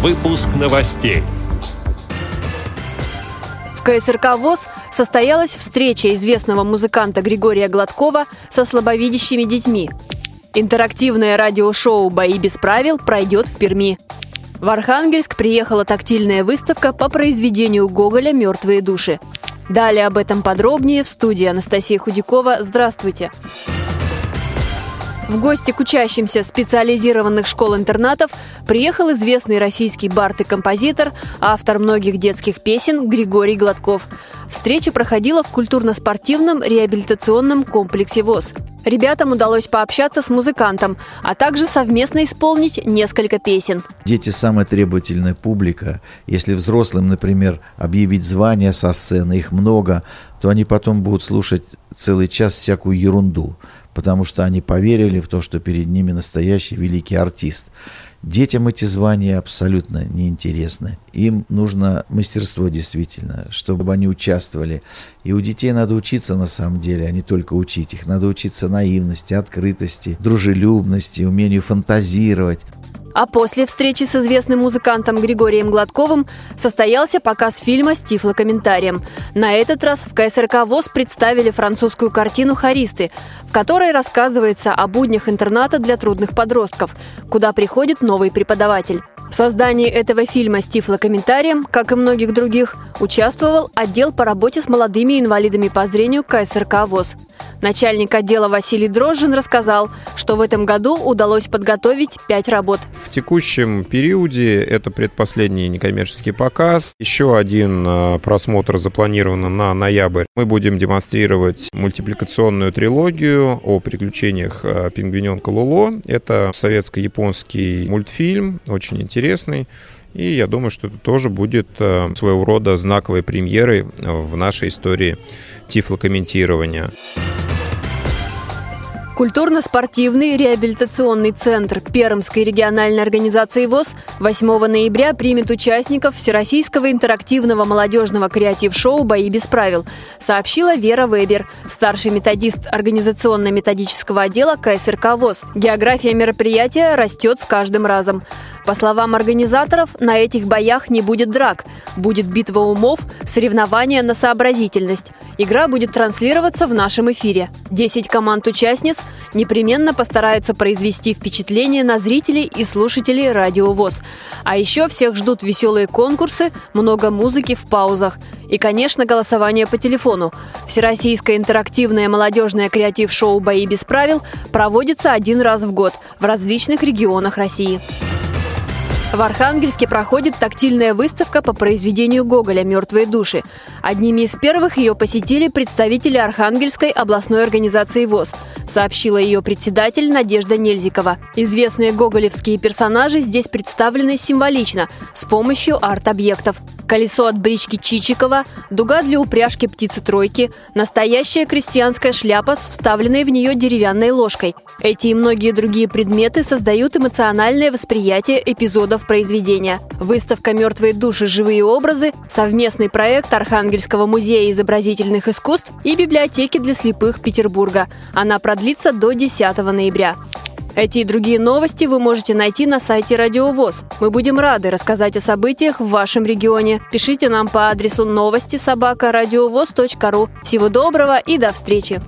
Выпуск новостей. В КСРК ВОЗ состоялась встреча известного музыканта Григория Гладкова со слабовидящими детьми. Интерактивное радиошоу «Бои без правил» пройдет в Перми. В Архангельск приехала тактильная выставка по произведению Гоголя «Мертвые души». Далее об этом подробнее в студии Анастасия Худякова. Здравствуйте! В гости к учащимся специализированных школ-интернатов приехал известный российский бард и композитор, автор многих детских песен Григорий Гладков. Встреча проходила в культурно-спортивном реабилитационном комплексе ВОЗ. Ребятам удалось пообщаться с музыкантом, а также совместно исполнить несколько песен. Дети – самая требовательная публика. Если взрослым, например, объявить звание со сцены, их много, то они потом будут слушать целый час всякую ерунду потому что они поверили в то, что перед ними настоящий великий артист. Детям эти звания абсолютно неинтересны. Им нужно мастерство действительно, чтобы они участвовали. И у детей надо учиться на самом деле, а не только учить их. Надо учиться наивности, открытости, дружелюбности, умению фантазировать. А после встречи с известным музыкантом Григорием Гладковым состоялся показ фильма с тифлокомментарием. На этот раз в КСРК ВОЗ представили французскую картину «Харисты», в которой рассказывается о буднях интерната для трудных подростков, куда приходит новый преподаватель. В создании этого фильма с тифлокомментарием, как и многих других, участвовал отдел по работе с молодыми инвалидами по зрению КСРК ВОЗ. Начальник отдела Василий Дрожжин рассказал, что в этом году удалось подготовить пять работ. В текущем периоде это предпоследний некоммерческий показ. Еще один э, просмотр запланирован на ноябрь. Мы будем демонстрировать мультипликационную трилогию о приключениях э, пингвиненка Луло. Это советско-японский мультфильм, очень интересный. И я думаю, что это тоже будет э, своего рода знаковой премьерой в нашей истории тифлокомментирования. Культурно-спортивный реабилитационный центр Пермской региональной организации ВОЗ 8 ноября примет участников Всероссийского интерактивного молодежного креатив-шоу «Бои без правил», сообщила Вера Вебер, старший методист организационно-методического отдела КСРК ВОЗ. География мероприятия растет с каждым разом. По словам организаторов, на этих боях не будет драк. Будет битва умов, соревнования на сообразительность. Игра будет транслироваться в нашем эфире. Десять команд-участниц непременно постараются произвести впечатление на зрителей и слушателей Радио ВОЗ. А еще всех ждут веселые конкурсы, много музыки в паузах. И, конечно, голосование по телефону. Всероссийское интерактивное молодежное креатив-шоу «Бои без правил» проводится один раз в год в различных регионах России. В Архангельске проходит тактильная выставка по произведению Гоголя «Мертвые души». Одними из первых ее посетили представители Архангельской областной организации ВОЗ, сообщила ее председатель Надежда Нельзикова. Известные гоголевские персонажи здесь представлены символично, с помощью арт-объектов колесо от брички Чичикова, дуга для упряжки птицы-тройки, настоящая крестьянская шляпа с вставленной в нее деревянной ложкой. Эти и многие другие предметы создают эмоциональное восприятие эпизодов произведения. Выставка «Мертвые души. Живые образы» – совместный проект Архангельского музея изобразительных искусств и библиотеки для слепых Петербурга. Она продлится до 10 ноября. Эти и другие новости вы можете найти на сайте Радио ВОЗ. Мы будем рады рассказать о событиях в вашем регионе. Пишите нам по адресу новости собака ру. Всего доброго и до встречи!